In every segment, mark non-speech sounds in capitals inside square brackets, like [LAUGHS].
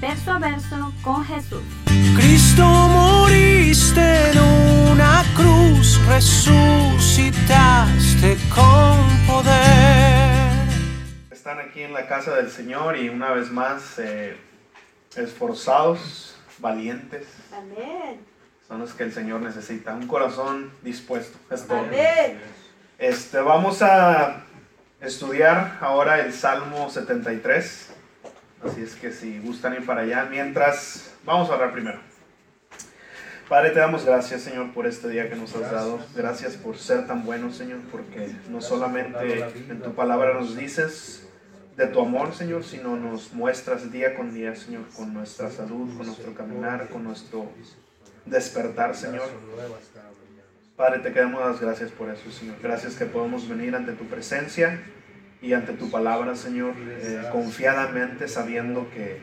verso a verso con Jesús. Cristo moriste en una cruz, resucitaste con poder. Están aquí en la casa del Señor y una vez más eh, esforzados valientes. Amén. Son los que el Señor necesita. Un corazón dispuesto. Es todo. Amén. Este, vamos a estudiar ahora el Salmo 73. Así es que si gustan ir para allá, mientras vamos a orar primero. Padre, te damos gracias, Señor, por este día que nos has dado. Gracias por ser tan bueno, Señor, porque no solamente en tu palabra nos dices de tu amor, Señor, sino nos muestras día con día, Señor, con nuestra salud, con nuestro caminar, con nuestro despertar, Señor. Padre, te queremos las gracias por eso, Señor. Gracias que podemos venir ante tu presencia y ante tu palabra, Señor, eh, confiadamente sabiendo que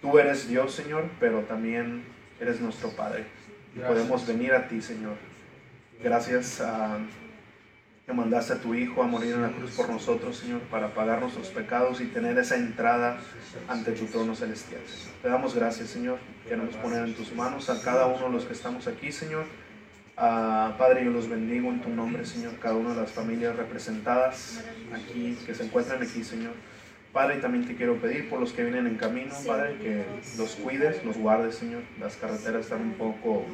tú eres Dios, Señor, pero también eres nuestro Padre. Y podemos venir a ti, Señor. Gracias a que mandaste a tu Hijo a morir en la cruz por nosotros, Señor, para pagar nuestros pecados y tener esa entrada ante tu trono celestial. Te damos gracias, Señor. Queremos poner en tus manos a cada uno de los que estamos aquí, Señor. Ah, Padre, yo los bendigo en tu nombre, Señor, cada una de las familias representadas aquí, que se encuentran aquí, Señor. Padre, también te quiero pedir por los que vienen en camino, Padre, que los cuides, los guardes, Señor. Las carreteras están un poco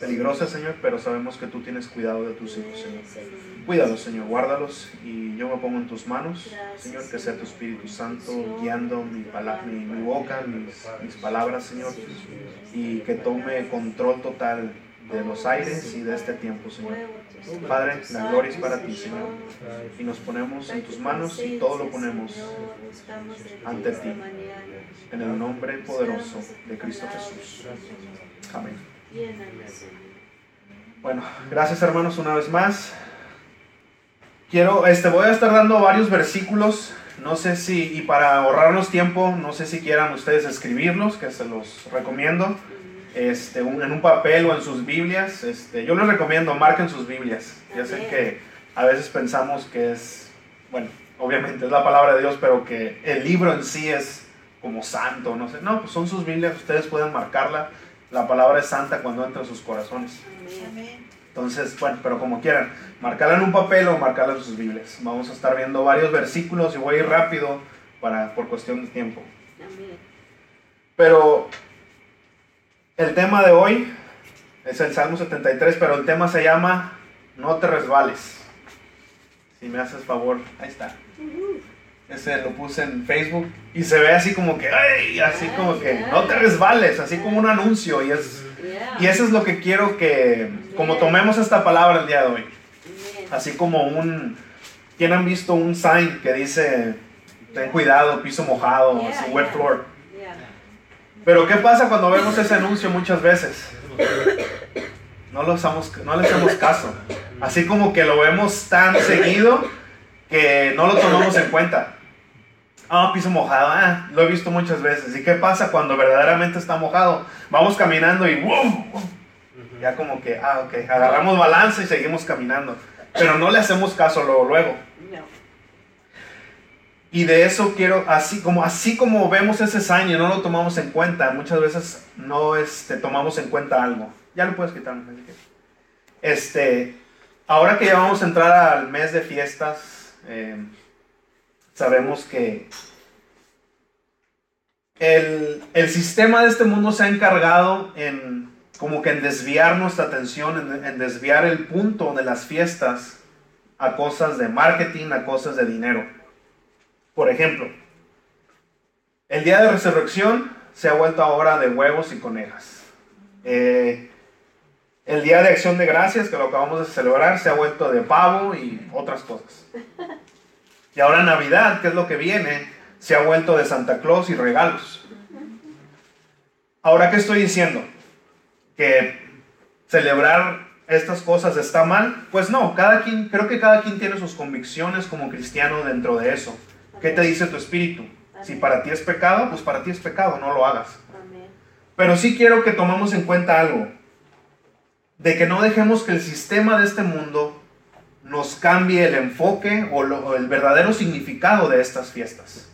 peligrosa, Señor, pero sabemos que tú tienes cuidado de tus hijos, Señor. Cuídalos, Señor, guárdalos y yo me pongo en tus manos, Señor, que sea tu Espíritu Santo guiando mi, mi, mi boca, mis, mis, palabras, Señor, y que tome control total de los aires y de este tiempo, Señor. Padre, la gloria es para ti, Señor. Y nos ponemos en tus manos y todo lo ponemos ante ti. En el nombre poderoso de Cristo Jesús. Amén. Bueno, gracias hermanos una vez más. Quiero, este, voy a estar dando varios versículos. No sé si, y para ahorrarnos tiempo, no sé si quieran ustedes escribirlos, que se los recomiendo. Este, en un papel o en sus Biblias. Este, yo les recomiendo, marquen sus Biblias. Ya sé que a veces pensamos que es, bueno, obviamente es la palabra de Dios, pero que el libro en sí es como santo, no sé. No, pues son sus Biblias, ustedes pueden marcarla la palabra es santa cuando entra en sus corazones. Entonces, bueno, pero como quieran, marcarla en un papel o marcarla en sus Biblias. Vamos a estar viendo varios versículos y voy a ir rápido para, por cuestión de tiempo. Pero el tema de hoy es el Salmo 73, pero el tema se llama No te resbales. Si me haces favor, ahí está. Ese lo puse en Facebook y se ve así como que, ay, así como que no te resbales, así como un anuncio. Y, es, y eso es lo que quiero que, como tomemos esta palabra el día de hoy, así como un, ¿quién han visto un sign que dice, ten cuidado, piso mojado, así, wet floor? Pero ¿qué pasa cuando vemos ese anuncio muchas veces? No, lo hacemos, no le hacemos caso. Así como que lo vemos tan seguido que no lo tomamos en cuenta. Ah, piso mojado, ah, lo he visto muchas veces. ¿Y qué pasa cuando verdaderamente está mojado? Vamos caminando y ¡wow! Ya como que, ah, ok, agarramos balance y seguimos caminando. Pero no le hacemos caso luego, luego. Y de eso quiero, así como, así como vemos ese sign y no lo tomamos en cuenta, muchas veces no este, tomamos en cuenta algo. Ya lo puedes quitar. Este, ahora que ya vamos a entrar al mes de fiestas, eh, sabemos que el, sistema de este mundo se ha encargado en como que en desviar nuestra atención, en, desviar el punto de las fiestas a cosas de marketing, a cosas de dinero. Por ejemplo, el día de resurrección se ha vuelto ahora de huevos y conejas. Eh, el día de acción de gracias, que lo acabamos de celebrar, se ha vuelto de pavo y otras cosas. Y ahora Navidad, que es lo que viene, se ha vuelto de Santa Claus y regalos. Ahora, ¿qué estoy diciendo? ¿Que celebrar estas cosas está mal? Pues no, cada quien, creo que cada quien tiene sus convicciones como cristiano dentro de eso. ¿Qué te dice tu espíritu? Si para ti es pecado, pues para ti es pecado, no lo hagas. Pero sí quiero que tomemos en cuenta algo, de que no dejemos que el sistema de este mundo nos cambie el enfoque o, el verdadero significado de estas fiestas.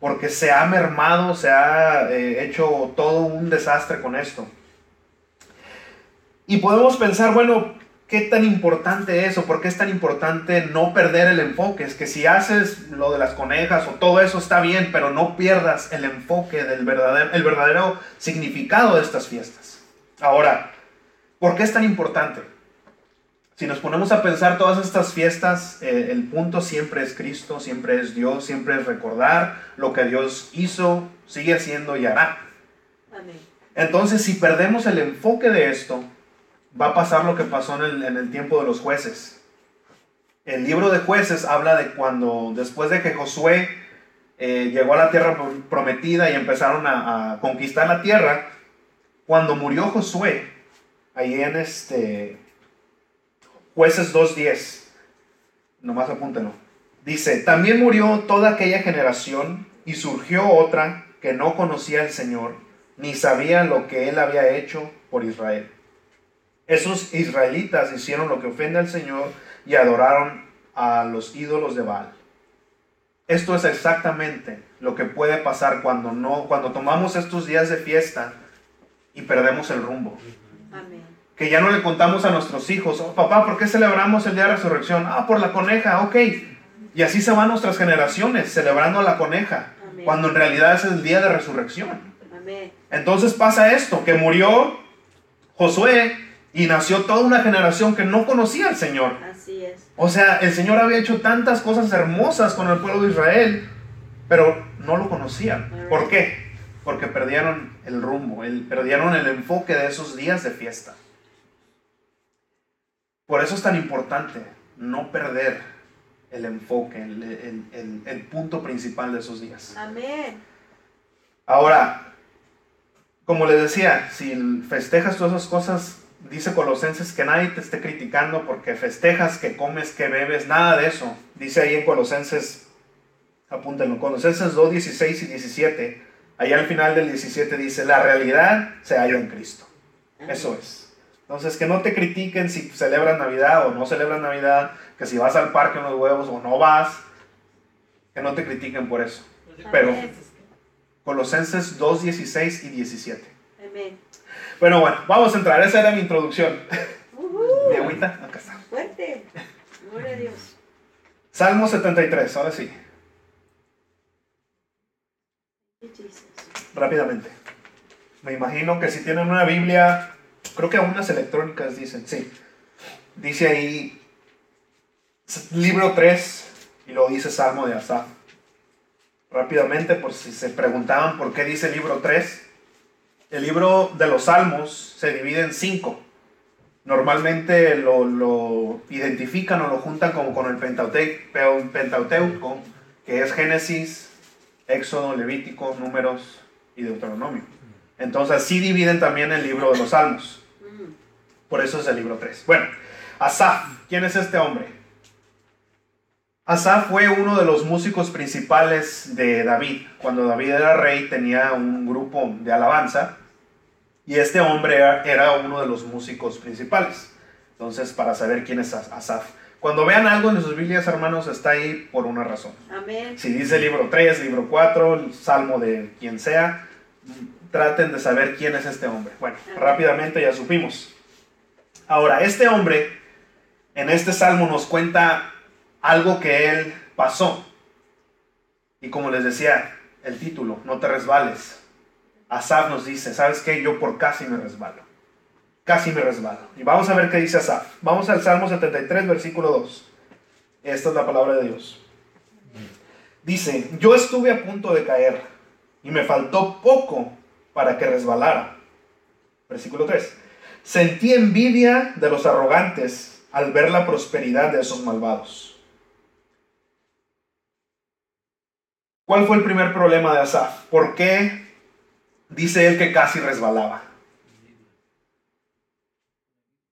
Porque se ha mermado, se ha eh, hecho todo un desastre con esto. Y podemos pensar, bueno, ¿qué tan importante es o por qué es tan importante no perder el enfoque? Es que si haces lo de las conejas o todo eso está bien, pero no pierdas el enfoque del verdadero, el verdadero significado de estas fiestas. Ahora, ¿por qué es tan importante? Si nos ponemos a pensar todas estas fiestas, eh, el punto siempre es Cristo, siempre es Dios, siempre es recordar lo que Dios hizo, sigue haciendo y hará. Entonces, si perdemos el enfoque de esto, va a pasar lo que pasó en el, tiempo de los jueces. El libro de jueces habla de cuando, después de que Josué eh, llegó a la tierra prometida y empezaron a, conquistar la tierra, cuando murió Josué, ahí en este jueces 2.10, nomás apúntenlo, dice, también murió toda aquella generación y surgió otra que no conocía al Señor, ni sabía lo que él había hecho por Israel. Esos israelitas hicieron lo que ofende al Señor y adoraron a los ídolos de Baal. Esto es exactamente lo que puede pasar cuando no cuando tomamos estos días de fiesta y perdemos el rumbo. Que ya no le contamos a nuestros hijos, oh, papá, ¿por qué celebramos el día de resurrección? Ah, por la coneja, ok. Y así se van nuestras generaciones celebrando a la coneja, cuando en realidad es el día de resurrección. Entonces pasa esto, que murió Josué y nació toda una generación que no conocía al Señor. Así es. O sea, el Señor había hecho tantas cosas hermosas con el pueblo de Israel, pero no lo conocían. ¿Por qué? Porque perdieron el rumbo, el, perdieron el enfoque de esos días de fiesta. Por eso es tan importante no perder el enfoque, el, el punto principal de esos días. Amén. Ahora, como les decía, si festejas todas esas cosas Dice Colosenses que nadie te esté criticando porque festejas, que comes, que bebes, nada de eso. Dice ahí en Colosenses, apúntenlo, Colosenses 2, 16 y 17. Ahí al final del 17 dice, la realidad se halla en Cristo. Eso es. Entonces, que no te critiquen si celebras Navidad o no celebras Navidad, que si vas al parque en los huevos o no vas, que no te critiquen por eso. Pero Colosenses 2, 16 y 17. Amén. Bueno, bueno, vamos a entrar. Esa era mi introducción. mi agüita, acá está. Fuerte. Gloria a Dios. Salmo 73, ahora sí. Rápidamente. Me imagino que si tienen una Biblia, creo que unas electrónicas dicen, sí. Dice ahí, libro 3, y lo dice Salmo de Asaf. Rápidamente, por si se preguntaban por qué dice libro 3, el libro de los Salmos se divide en cinco. Normalmente lo, identifican o lo juntan como con el Pentateuco, que es Génesis, Éxodo, Levítico, Números y Deuteronomio. Entonces sí dividen también el libro de los Salmos. Por eso es el libro 3. Bueno, Asaf, ¿quién es este hombre? Asaf fue uno de los músicos principales de David. Cuando David era rey tenía un grupo de alabanza y este hombre era uno de los músicos principales. Entonces, para saber quién es Asaf. Cuando vean algo en sus Biblias, hermanos, está ahí por una razón. Amén. Si dice libro 3, libro 4, salmo de quien sea, traten de saber quién es este hombre. Bueno, rápidamente ya supimos. Ahora, este hombre en este salmo nos cuenta algo que él pasó. Y como les decía, el título, no te resbales. Asaf nos dice, ¿sabes qué? Yo por casi me resbalo. Casi me resbalo. Y vamos a ver qué dice Asaf. Vamos al Salmo 73, versículo 2. Esta es la palabra de Dios. Dice, yo estuve a punto de caer y me faltó poco para que resbalara. Versículo 3. Sentí envidia de los arrogantes al ver la prosperidad de esos malvados. ¿Cuál fue el primer problema de Asaf? ¿Por qué dice él que casi resbalaba.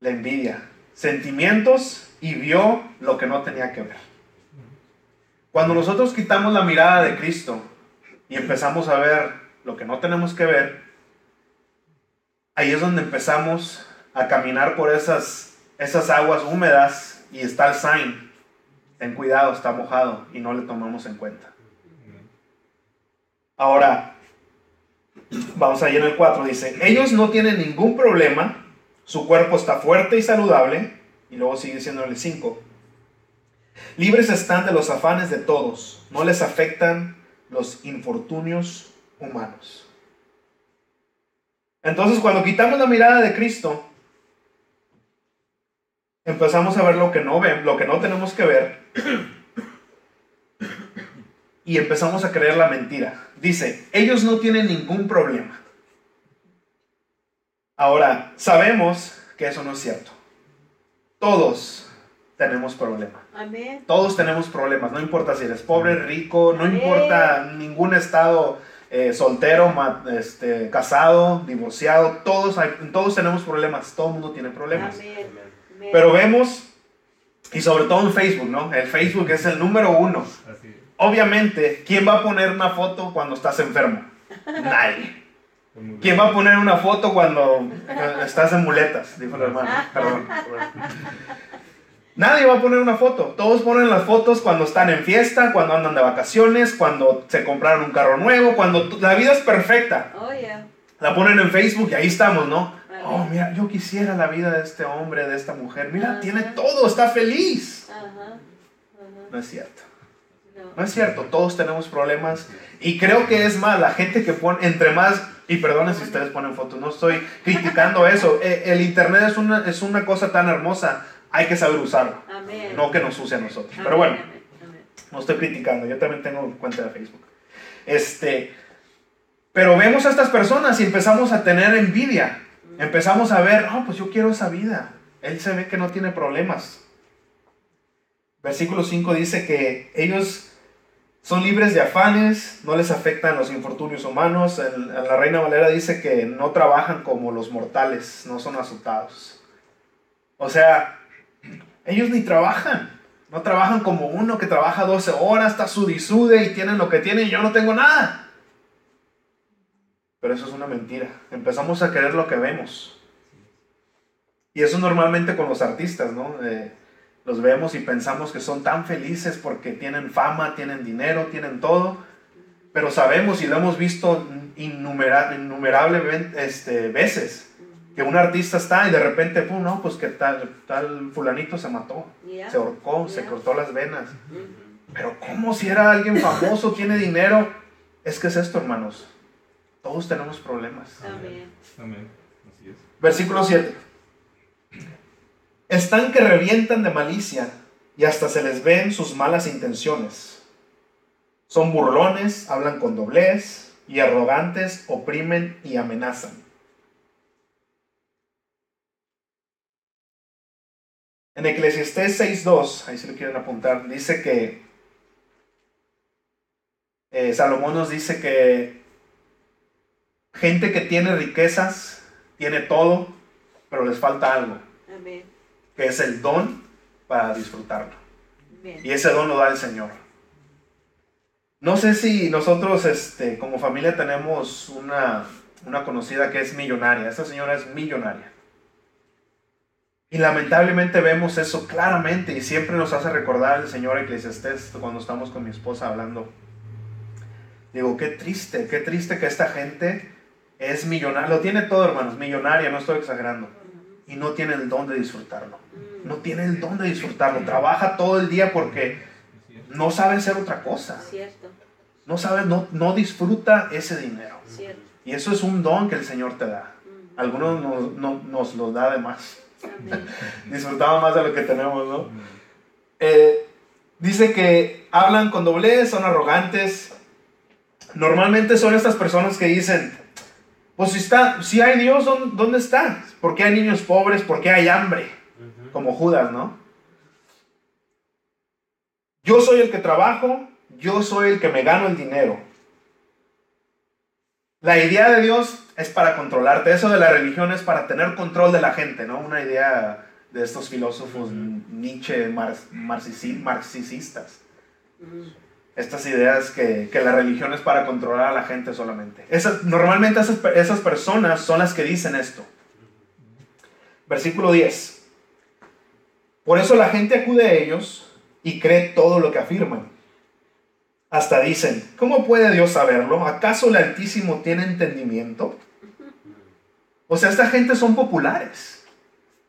La envidia, sentimientos y vio lo que no tenía que ver. Cuando nosotros quitamos la mirada de Cristo y empezamos a ver lo que no tenemos que ver, ahí es donde empezamos a caminar por esas, esas aguas húmedas y está el sign. Ten cuidado, está mojado y no le tomamos en cuenta. Ahora, vamos ahí en el 4, dice, ellos no tienen ningún problema, su cuerpo está fuerte y saludable, y luego sigue diciendo el 5, libres están de los afanes de todos, no les afectan los infortunios humanos. Entonces, cuando quitamos la mirada de Cristo, empezamos a ver lo que no ven, lo que no tenemos que ver, y empezamos a creer la mentira. Dice, ellos no tienen ningún problema. Ahora, sabemos que eso no es cierto. Todos tenemos problemas. Amén. Todos tenemos problemas, no importa si eres pobre, rico, no importa ningún estado eh, soltero, ma- este, casado, divorciado, todos, hay- todos tenemos problemas, todo el mundo tiene problemas. Amén. Amén. Pero vemos, y sobre todo en Facebook, ¿no? El Facebook es el número uno. Así es. Obviamente, ¿quién va a poner una foto cuando estás enfermo? Nadie. ¿Quién va a poner una foto cuando estás en muletas? Dijo el hermano. Perdón. Nadie va a poner una foto. Todos ponen las fotos cuando están en fiesta, cuando andan de vacaciones, cuando se compraron un carro nuevo, cuando la vida es perfecta. Oh, yeah. La ponen en Facebook y ahí estamos, ¿no? Oh, mira, yo quisiera la vida de este hombre, de esta mujer. Mira, tiene todo, está feliz. No es cierto. No. Es cierto, todos tenemos problemas. Y creo que es más, la gente que pone, entre más, y perdonen si ustedes ponen fotos, no estoy criticando [LAUGHS] eso. Eh, El internet es una, es una cosa tan hermosa, hay que saber usarlo. Amén. No que nos use a nosotros. Amén, Pero bueno, amén, no estoy criticando, yo también tengo cuenta de Facebook. Este, pero vemos a estas personas y empezamos a tener envidia. Empezamos a ver, oh, pues yo quiero esa vida. Él se ve que no tiene problemas. Versículo 5 dice que ellos son libres de afanes, no les afectan los infortunios humanos. La Reina Valera dice que no trabajan como los mortales, no son azotados. O sea, ellos ni trabajan. No trabajan como uno que trabaja 12 horas, está sudisude y tienen lo que tienen y yo no tengo nada. Pero eso es una mentira. Empezamos a querer lo que vemos. Y eso normalmente con los artistas, ¿no? Eh, los vemos y pensamos que son tan felices porque tienen fama, tienen dinero, tienen todo. Pero sabemos y lo hemos visto innumera- innumerables este, veces que un artista está y de repente, pum, no, pues que tal, tal fulanito se mató, Yeah. se ahorcó, se cortó las venas. Pero ¿cómo si era alguien famoso, tiene dinero? Es que es esto, hermanos. Todos tenemos problemas. Amén. Amén. Así es. Versículo 7. Están que revientan de malicia y hasta se les ven sus malas intenciones. Son burlones, hablan con doblez y arrogantes, oprimen y amenazan. En Eclesiastés 6.2, ahí si lo quieren apuntar, dice que eh, Salomón nos dice que gente que tiene riquezas, tiene todo, pero les falta algo, Amén. Que es el don para disfrutarlo. Y ese don lo da el Señor. No sé si nosotros este, como familia tenemos una, una conocida que es millonaria. Esta señora es millonaria. Y lamentablemente vemos eso claramente y siempre nos hace recordar el Señor Eclesiastés cuando estamos con mi esposa hablando. Digo, qué triste, qué triste que esta gente es millonaria. Lo tiene todo, hermanos, millonaria, no estoy exagerando. Y no tiene el don de disfrutarlo. Mm. No tiene el don de disfrutarlo. Trabaja todo el día porque no sabe hacer otra cosa. No sabe, no, no disfruta ese dinero. Y eso es un don que el Señor te da. Mm. Algunos nos, no- nos lo da de más. [LAUGHS] Disfrutamos más de lo que tenemos, ¿no? Eh, dice que hablan con doblez, son arrogantes. Normalmente son estas personas que dicen, pues si, está, si hay Dios, ¿dó- ¿dónde está? ¿Por qué hay niños pobres? ¿Por qué hay hambre? Como Judas, ¿no? Yo soy el que trabajo, yo soy el que me gano el dinero. La idea de Dios es para controlarte. Eso de la religión es para tener control de la gente, ¿no? Una idea de estos filósofos Nietzsche, mar- marxisi- marxistas. Estas ideas que, que la religión es para controlar a la gente solamente. Esas- normalmente esas, esas personas son las que dicen esto. Versículo 10. Por eso la gente acude a ellos y cree todo lo que afirman. Hasta dicen, ¿cómo puede Dios saberlo? ¿Acaso el Altísimo tiene entendimiento? O sea, esta gente son populares.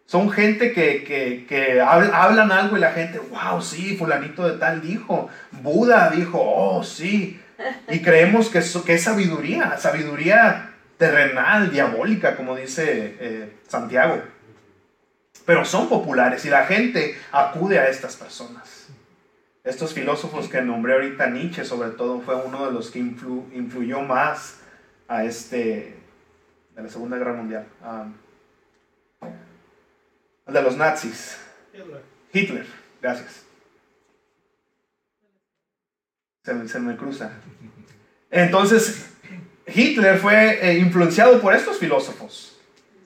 Son gente que, que- que habl- hablan algo y la gente, wow, sí, fulanito de tal dijo. Buda dijo, oh, sí. Y creemos que, es sabiduría, sabiduría terrenal, diabólica, como dice eh, Santiago. Pero son populares y la gente acude a estas personas. Estos filósofos que nombré ahorita, Nietzsche sobre todo, fue uno de los que influ- influyó más a este, de la Segunda Guerra Mundial, a- al de los nazis. Hitler, gracias. Se, me- cruza. Entonces, Hitler fue eh, influenciado por estos filósofos.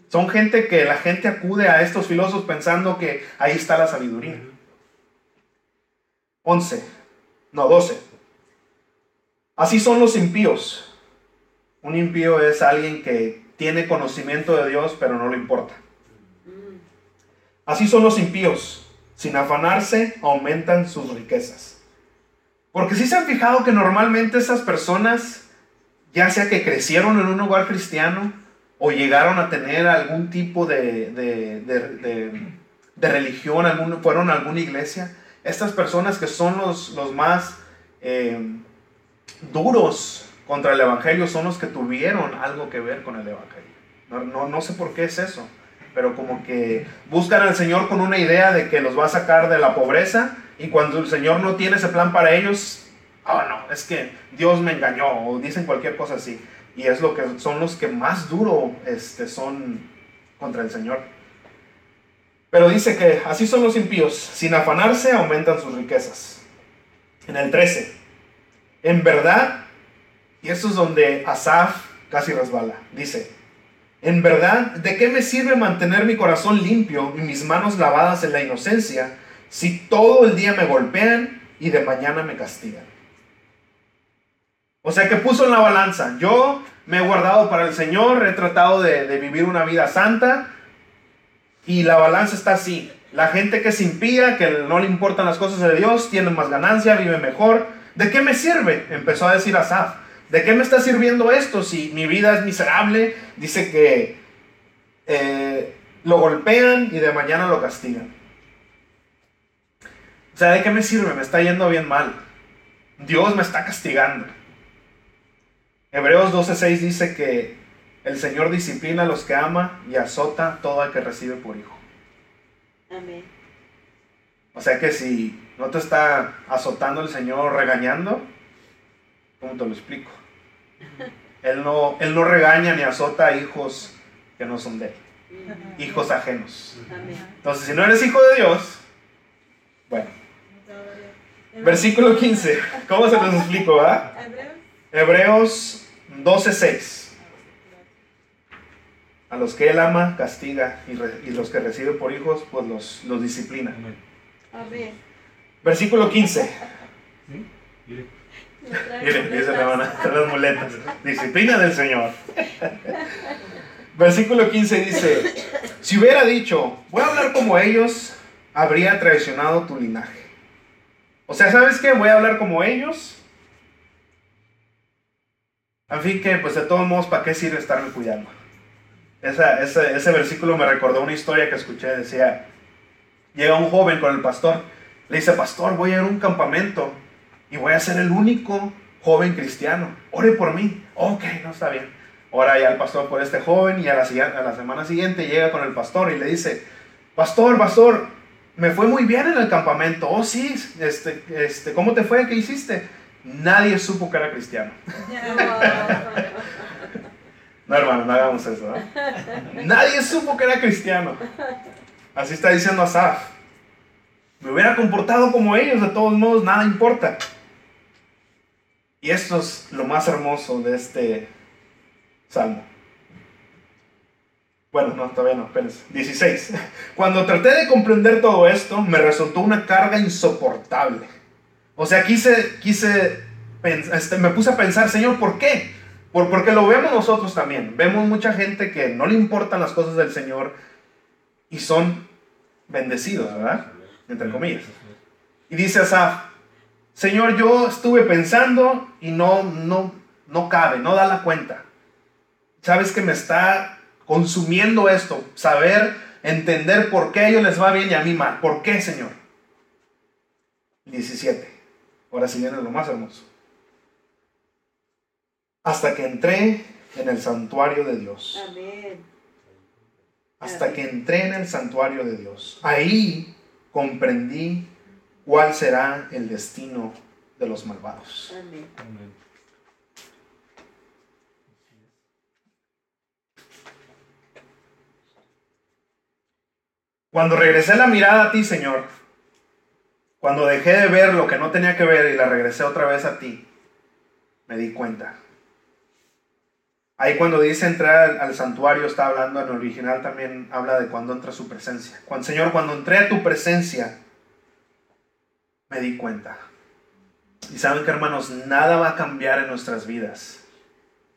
Son gente que la gente acude a estos filósofos pensando que ahí está la sabiduría. 11, no, 12. Así son los impíos. Un impío es alguien que tiene conocimiento de Dios pero no le importa. Así son los impíos. Sin afanarse, aumentan sus riquezas. Porque si se han fijado que normalmente esas personas, ya sea que crecieron en un hogar cristiano o llegaron a tener algún tipo de, de, de- religión, fueron a alguna iglesia, estas personas que son los, los más eh, duros contra el Evangelio son los que tuvieron algo que ver con el Evangelio. No, no, no sé por qué es eso, pero como que buscan al Señor con una idea de que los va a sacar de la pobreza y cuando el Señor no tiene ese plan para ellos, oh no, es que Dios me engañó o dicen cualquier cosa así. Y es lo que son los que más duro este, son contra el Señor. Pero dice que así son los impíos, sin afanarse aumentan sus riquezas. En el 13, en verdad, y esto es donde Asaf casi resbala, dice, en verdad, ¿de qué me sirve mantener mi corazón limpio y mis manos lavadas en la inocencia si todo el día me golpean y de mañana me castigan? O sea que puso en la balanza, yo me he guardado para el Señor, he tratado de, vivir una vida santa y la balanza está así. La gente que se impía, que no le importan las cosas de Dios, tiene más ganancia, vive mejor. ¿De qué me sirve? Empezó a decir Asaf. ¿De qué me está sirviendo esto si mi vida es miserable? Dice que eh, lo golpean y de mañana lo castigan. O sea, ¿de qué me sirve? Me está yendo bien mal. Dios me está castigando. Hebreos 12:6 dice que el Señor disciplina a los que ama y azota a todo el que recibe por hijo. Amén. O sea que si no te está azotando el Señor regañando, ¿cómo te lo explico? Él no, él no regaña ni azota a hijos que no son de él, hijos ajenos. Entonces, si no eres hijo de Dios, bueno. Versículo 15. ¿Cómo se los explico, verdad? Hebreos 12:6. A los que él ama, castiga, y, re- y los que recibe por hijos, pues los, los disciplina. Amén. Versículo 15. ¿Sí? Miren, dice la hermana, las muletas. Disciplina del Señor. Versículo 15 dice, si hubiera dicho, voy a hablar como ellos, habría traicionado tu linaje. O sea, ¿sabes qué? Voy a hablar como ellos. En fin, que pues de todos modos, ¿para qué sirve estarme cuidando? Esa- ese, ese versículo me recordó una historia que escuché, decía, llega un joven con el pastor, le dice, pastor, voy a ir a un campamento y voy a ser el único joven cristiano. Ore por mí. Ok, no está bien. Ora ya el pastor por este joven y a la, siguiente- a la semana siguiente llega con el pastor y le dice, pastor, pastor, me fue muy bien en el campamento. Oh, sí, este, este, ¿cómo te fue? ¿Qué hiciste? Nadie supo que era cristiano. [LAUGHS] No, hermano, no hagamos eso. Nadie supo que era cristiano. Así está diciendo Asaf. Me hubiera comportado como ellos, de todos modos, nada importa. Y esto es lo más hermoso de este, Salmo. Bueno, no, todavía no, espérense. 16. Cuando traté de comprender todo esto, me resultó una carga insoportable. O sea, quise, quise, este, me puse a pensar, Señor, ¿por qué? Por, porque lo vemos nosotros también. Vemos mucha gente que no le importan las cosas del Señor y son bendecidos, ¿verdad? Entre comillas. Y dice Asaf, Señor, yo estuve pensando y no, no, no cabe, no da la cuenta. Sabes que me está consumiendo esto, saber, entender por qué a ellos les va bien y a mí mal. ¿Por qué, Señor? 17. Ahora sí viene lo más hermoso. Hasta que entré en el santuario de Dios. Amén. Hasta que entré en el santuario de Dios. Ahí comprendí cuál será el destino de los malvados. Amén. Amén. Cuando regresé la mirada a ti, Señor, cuando dejé de ver lo que no tenía que ver y la regresé otra vez a ti, me di cuenta. Ahí cuando dice entrar al, al santuario está hablando en el original también habla de cuando entra su presencia. Cuando, Señor, cuando entré a tu presencia, me di cuenta. Y saben que hermanos, nada va a cambiar en nuestras vidas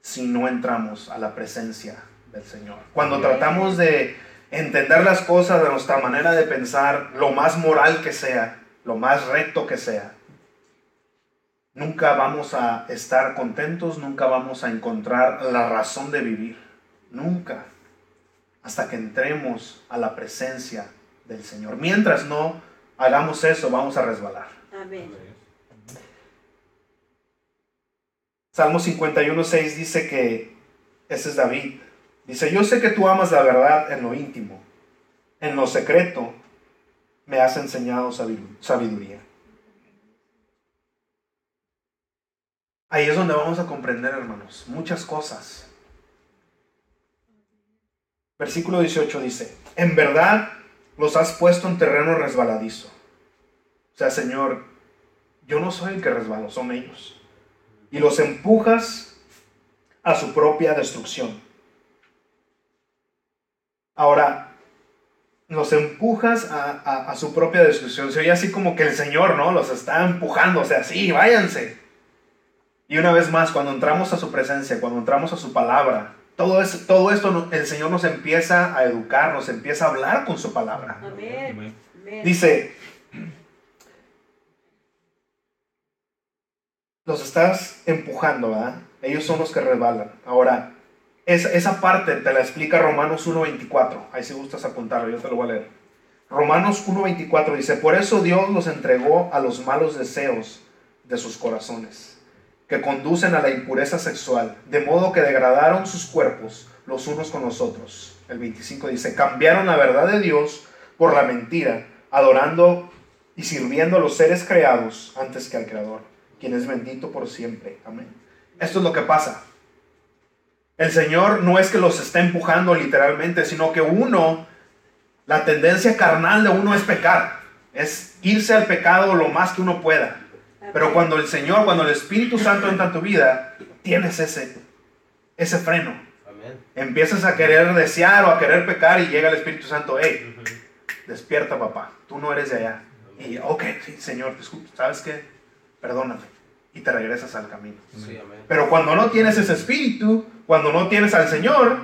si no entramos a la presencia del Señor. Cuando tratamos de entender las cosas de nuestra manera de pensar, lo más moral que sea, lo más recto que sea, nunca vamos a estar contentos, nunca vamos a encontrar la razón de vivir. Nunca. Hasta que entremos a la presencia del Señor. Mientras no hagamos eso, vamos a resbalar. Amén. Salmo 51.6 dice que, ese es David, dice, yo sé que tú amas la verdad en lo íntimo, en lo secreto me has enseñado sabidu- sabiduría. Ahí es donde vamos a comprender, hermanos, muchas cosas. Versículo 18 dice, en verdad los has puesto en terreno resbaladizo. O sea, Señor, yo no soy el que resbalo, son ellos y los empujas a su propia destrucción. Ahora, los empujas a, a- a su propia destrucción. Se oye así como que el Señor, ¿no? Los está empujando, o sea, sí, váyanse. Y una vez más, cuando entramos a su presencia, cuando entramos a su palabra, todo, es, todo esto el Señor nos empieza a educar, nos empieza a hablar con su palabra. Amén. Dice, los estás empujando, ¿verdad? Ellos son los que resbalan. Ahora, esa, esa parte te la explica Romanos 1.24. Ahí si gustas apuntarlo, yo te lo voy a leer. Romanos 1.24 dice, por eso Dios los entregó a los malos deseos de sus corazones, que conducen a la impureza sexual, de modo que degradaron sus cuerpos los unos con los otros. El 25 dice, cambiaron la verdad de Dios por la mentira, adorando y sirviendo a los seres creados antes que al Creador, quien es bendito por siempre. Amén. Esto es lo que pasa. El Señor no es que los esté empujando literalmente, sino que uno, la tendencia carnal de uno es pecar, es irse al pecado lo más que uno pueda. Pero cuando el Señor, cuando el Espíritu Santo entra en tu vida, tienes ese, ese freno. Amén. Empiezas a querer desear o a querer pecar y llega el Espíritu Santo, hey, despierta papá, tú no eres de allá. Y, ok, sí, Señor, disculpe, ¿sabes qué? Perdóname. Y te regresas al camino. Sí, amén. Pero cuando no tienes ese espíritu, cuando no tienes al Señor,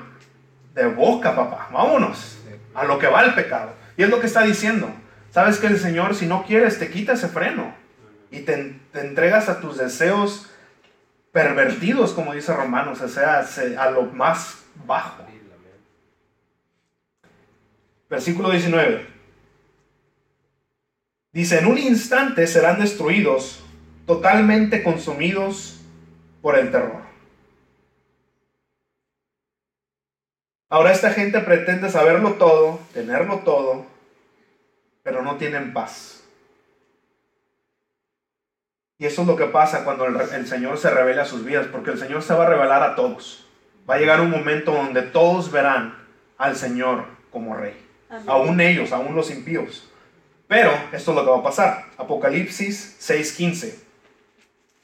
de boca, papá, vámonos a lo que va el pecado. Y es lo que está diciendo. Sabes que el Señor, si no quieres, te quita ese freno y te, entregas a tus deseos pervertidos, como dice Romanos, o sea, se- a lo más bajo. Versículo 19. Dice, en un instante serán destruidos, totalmente consumidos por el terror. Ahora esta gente pretende saberlo todo, tenerlo todo, pero no tienen paz. Y eso es lo que pasa cuando el, el Señor se revela a sus vidas, porque el Señor se va a revelar a todos. Va a llegar un momento donde todos verán al Señor como rey. Amén. Aún ellos, aún los impíos. Pero esto es lo que va a pasar. Apocalipsis 6:15.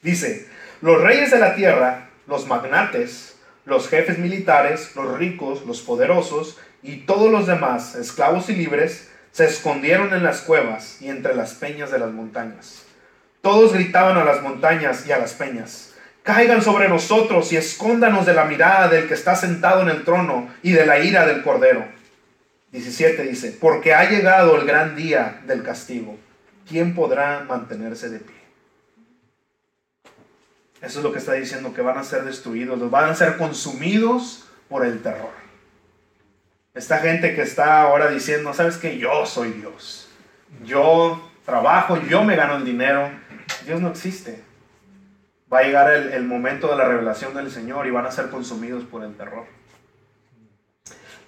Dice, los reyes de la tierra, los magnates, los jefes militares, los ricos, los poderosos y todos los demás, esclavos y libres, se escondieron en las cuevas y entre las peñas de las montañas. Todos gritaban a las montañas y a las peñas, caigan sobre nosotros y escóndanos de la mirada del que está sentado en el trono y de la ira del cordero. 17 dice, porque ha llegado el gran día del castigo. ¿Quién podrá mantenerse de pie? Eso es lo que está diciendo, que van a ser destruidos, van a ser consumidos por el terror. Esta gente que está ahora diciendo, sabes que yo soy Dios, yo trabajo, yo me gano el dinero, Dios no existe. Va a llegar el, momento de la revelación del Señor y van a ser consumidos por el terror.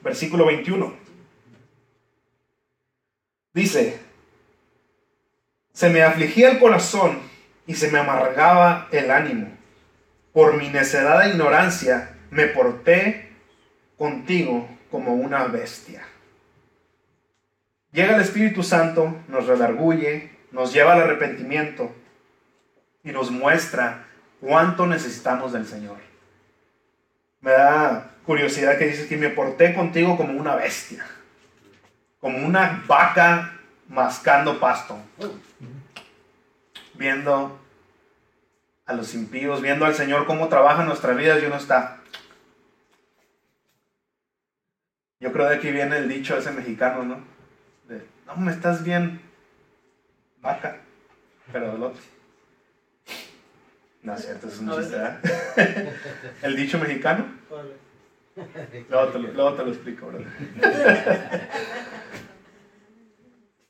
Versículo 21. Dice, se me afligía el corazón y se me amargaba el ánimo. Por mi necedad e ignorancia me porté contigo como una bestia. Llega el Espíritu Santo, nos redarguye, nos lleva al arrepentimiento y nos muestra cuánto necesitamos del Señor. Me da curiosidad que dice que me porté contigo como una bestia, como una vaca mascando pasto viendo a los impíos, viendo al Señor cómo trabaja en nuestra vida y uno está. Yo creo de aquí viene el dicho ese mexicano, ¿no? No, me estás bien, vaca, pero del. No es cierto, es un chiste. [LAUGHS] El dicho mexicano. Luego te lo, luego te lo explico, brother.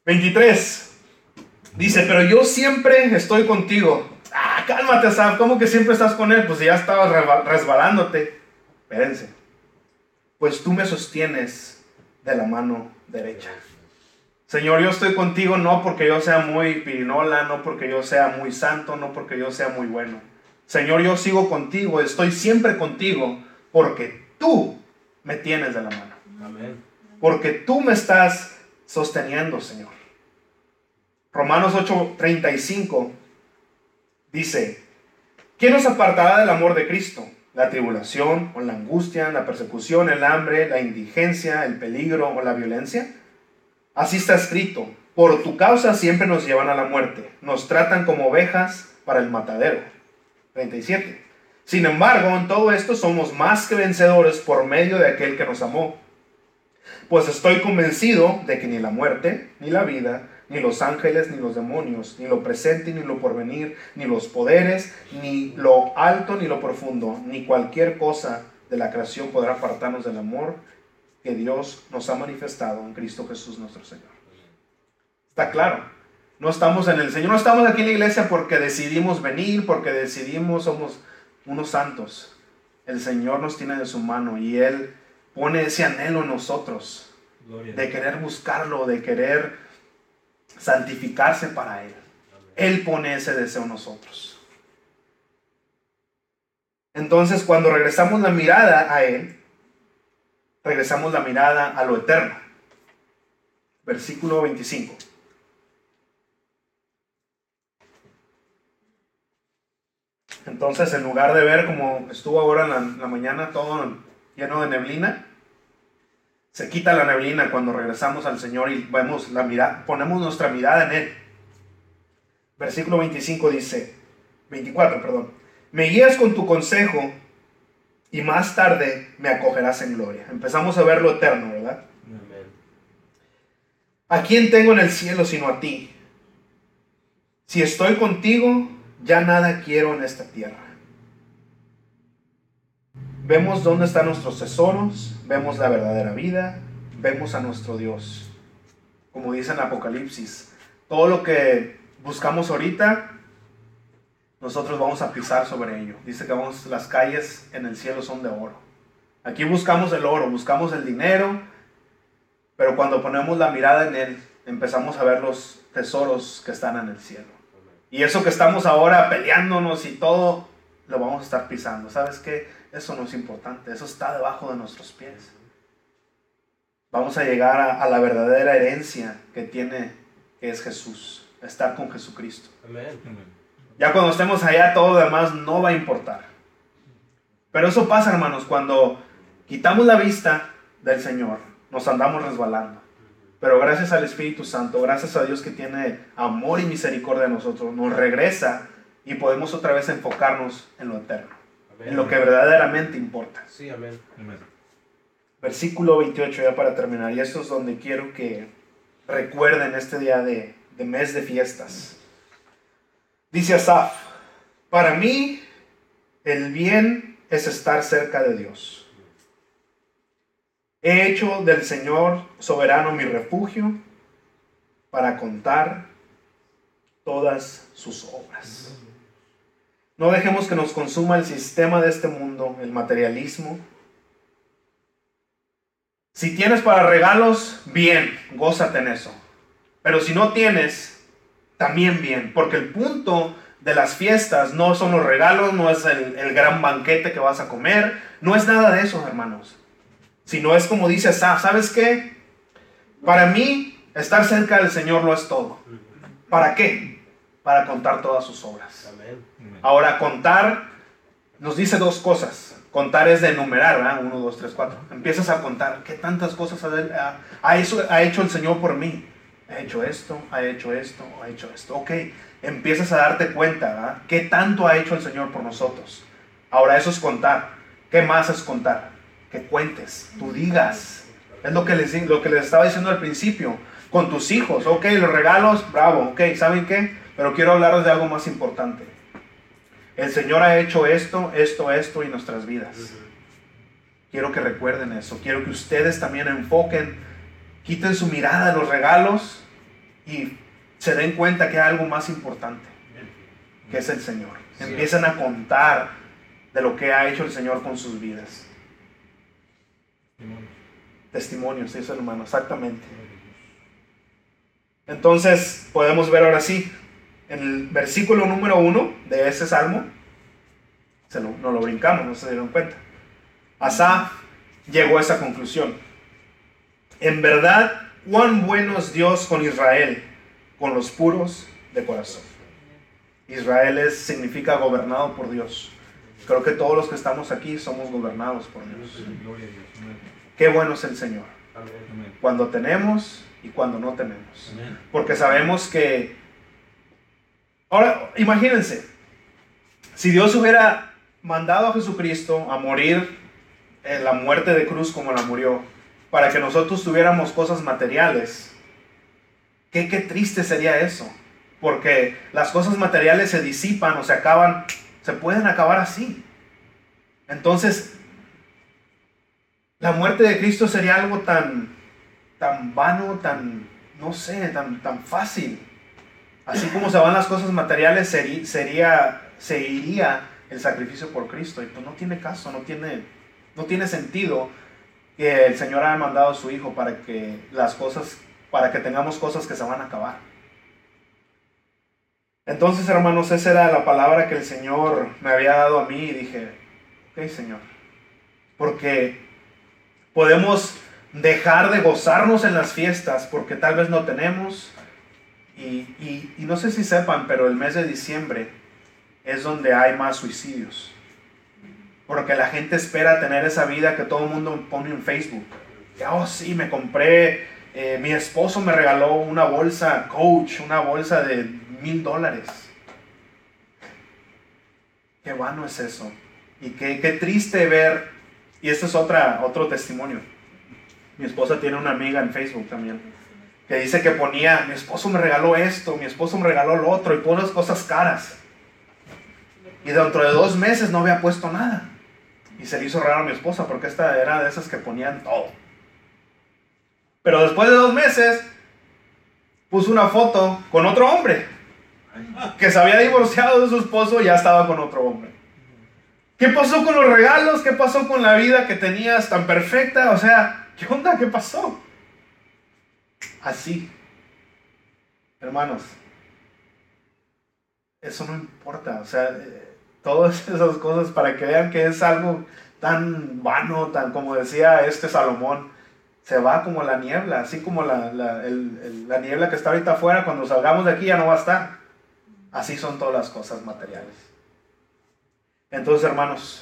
23. [LAUGHS] Dice, pero yo siempre estoy contigo. Ah, cálmate, Sam. ¿Cómo que siempre estás con él? Pues ya estabas resbalándote. Espérense. Pues tú me sostienes de la mano derecha. Señor, yo estoy contigo no porque yo sea muy pirinola, no porque yo sea muy santo, no porque yo sea muy bueno. Señor, yo sigo contigo, estoy siempre contigo porque tú me tienes de la mano. Amén. Porque tú me estás sosteniendo, Señor. Romanos 8:35 dice, ¿quién nos apartará del amor de Cristo? La tribulación o la angustia, la persecución, el hambre, la indigencia, el peligro o la violencia. Así está escrito, por tu causa siempre nos llevan a la muerte, nos tratan como ovejas para el matadero. 37. Sin embargo, en todo esto somos más que vencedores por medio de aquel que nos amó. Pues estoy convencido de que ni la muerte, ni la vida, ni los ángeles, ni los demonios, ni lo presente, ni lo porvenir, ni los poderes, ni lo alto, ni lo profundo, ni cualquier cosa de la creación podrá apartarnos del amor que Dios nos ha manifestado en Cristo Jesús nuestro Señor. Está claro. No estamos en el Señor, no estamos aquí en la iglesia porque decidimos venir, porque decidimos, somos unos santos. El Señor nos tiene de su mano y Él pone ese anhelo en nosotros de querer buscarlo, de querer santificarse para Él. Él pone ese deseo en nosotros. Entonces, cuando regresamos la mirada a Él, regresamos la mirada a lo eterno. Versículo 25. Entonces, en lugar de ver como estuvo ahora en la, mañana todo lleno de neblina, se quita la neblina cuando regresamos al Señor y ponemos nuestra mirada en Él. Versículo 25 dice, 24, perdón, me guías con tu consejo y más tarde me acogerás en gloria. Empezamos a ver lo eterno, ¿verdad? Amén. ¿A quién tengo en el cielo sino a ti? Si estoy contigo, ya nada quiero en esta tierra. Vemos dónde están nuestros tesoros, vemos la verdadera vida, vemos a nuestro Dios. Como dice en Apocalipsis, todo lo que buscamos ahorita, nosotros vamos a pisar sobre ello. Dice que vamos, las calles en el cielo son de oro. Aquí buscamos el oro, buscamos el dinero, pero cuando ponemos la mirada en Él, empezamos a ver los tesoros que están en el cielo. Y eso que estamos ahora peleándonos y todo, lo vamos a estar pisando. ¿Sabes qué? Eso no es importante, eso está debajo de nuestros pies. Vamos a llegar a, a la verdadera herencia que tiene, que es Jesús, estar con Jesucristo. Amén. Ya cuando estemos allá, todo lo demás no va a importar. Pero eso pasa, hermanos, cuando quitamos la vista del Señor, nos andamos resbalando. Pero gracias al Espíritu Santo, gracias a Dios que tiene amor y misericordia de nosotros, nos regresa y podemos otra vez enfocarnos en lo eterno, en lo que verdaderamente importa. Sí, amén. Amén. Versículo 28 ya para terminar, y esto es donde quiero que recuerden este día de, de mes de fiestas. Dice Asaf, para mí el bien es estar cerca de Dios. He hecho del Señor soberano mi refugio para contar todas sus obras. No dejemos que nos consuma el sistema de este mundo, el materialismo. Si tienes para regalos, bien, gózate en eso. Pero si no tienes, también bien, porque el punto de las fiestas no son los regalos, no es el, el gran banquete que vas a comer, no es nada de eso, hermanos. Sino es como dice Asaf, ¿sabes qué? Para mí, estar cerca del Señor lo es todo. ¿Para qué? Para contar todas sus obras. Ahora, contar nos dice dos cosas. Contar es de enumerar, ¿verdad? Uno, dos, tres, cuatro. Empiezas a contar qué tantas cosas ha, ha- ha hecho, ha hecho el Señor por mí. Ha hecho esto, ha hecho esto, ha hecho esto. Ok, empiezas a darte cuenta, ¿verdad? ¿Qué tanto ha hecho el Señor por nosotros? Ahora, eso es contar. ¿Qué más es contar? Que cuentes, tú digas. Es lo que les, lo que les estaba diciendo al principio. Con tus hijos, ok, los regalos, bravo, ok, ¿saben qué? Pero quiero hablarles de algo más importante. El Señor ha hecho esto, esto, esto en nuestras vidas. Quiero que recuerden eso. Quiero que ustedes también enfoquen, quiten su mirada de los regalos y se den cuenta que hay algo más importante, que es el Señor. Empiecen a contar de lo que ha hecho el Señor con sus vidas. Testimonios, eso hermano, exactamente. Entonces podemos ver ahora sí, en el versículo número uno de ese salmo, se lo, no lo brincamos, no se dieron cuenta. Asaf llegó a esa conclusión. En verdad, cuán bueno es Dios con Israel, con los puros de corazón. Israel es, significa gobernado por Dios. Creo que todos los que estamos aquí somos gobernados por Dios. Gloria a Dios. Amén. Qué bueno es el Señor cuando tenemos y cuando no tenemos. Porque sabemos que... Ahora, imagínense, si Dios hubiera mandado a Jesucristo a morir en la muerte de cruz como la murió, para que nosotros tuviéramos cosas materiales, qué, qué triste sería eso. Porque las cosas materiales se disipan o se acaban, se pueden acabar así. Entonces, la muerte de Cristo sería algo tan, tan vano, tan, no sé, tan, tan fácil. Así como se van las cosas materiales, seri- sería, se iría el sacrificio por Cristo. Y pues no tiene caso, no tiene, no tiene sentido que el Señor haya mandado a su Hijo para que las cosas, para que tengamos cosas que se van a acabar. Entonces, hermanos, esa era la palabra que el Señor me había dado a mí y dije, ok, Señor, porque podemos dejar de gozarnos en las fiestas porque tal vez no tenemos. Y- y no sé si sepan, pero el mes de diciembre es donde hay más suicidios. Porque la gente espera tener esa vida que todo el mundo pone en Facebook. Oh, sí, me compré, eh, mi esposo me regaló una bolsa coach, una bolsa de mil dólares. Qué vano es eso. Y qué, qué triste ver, y este es otra, otro testimonio. Mi esposa tiene una amiga en Facebook también, que dice que ponía, mi esposo me regaló esto, mi esposo me regaló lo otro, y las cosas caras. Y dentro de dos meses no había puesto nada. Y se le hizo raro a mi esposa, porque esta era de esas que ponían todo. Pero después de dos meses, puso una foto con otro hombre, que se había divorciado de su esposo y ya estaba con otro hombre. ¿Qué pasó con los regalos? ¿Qué pasó con la vida que tenías tan perfecta? O sea, ¿qué onda? ¿Qué pasó? Así. Hermanos, eso no importa. O sea, eh, todas esas cosas para que vean que es algo tan vano, tan como decía este Salomón, se va como la niebla, así como la, la- la niebla que está ahorita afuera, cuando salgamos de aquí ya no va a estar. Así son todas las cosas materiales. Entonces, hermanos,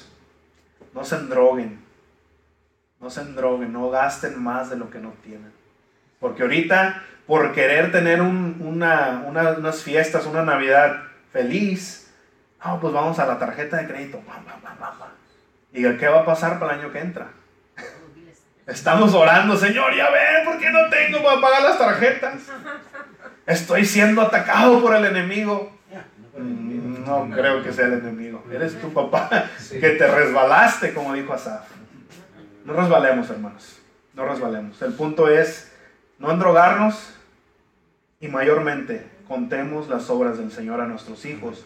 No se endroguen. No se endroguen, no gasten más de lo que no tienen. Porque ahorita, por querer tener un- una- una- unas fiestas, una Navidad feliz, ah, pues vamos a la tarjeta de crédito. ¿Y qué va a pasar para el año que entra? Estamos orando, Señor, ya ven, ¿por qué no tengo para pagar las tarjetas? Estoy siendo atacado por el enemigo. Mm, No creo que sea el enemigo. Eres tu papá [LAUGHS] que te resbalaste, como dijo Asaf. No resbalemos, hermanos. No resbalemos. El punto es no endrogarnos y mayormente contemos las obras del Señor a nuestros hijos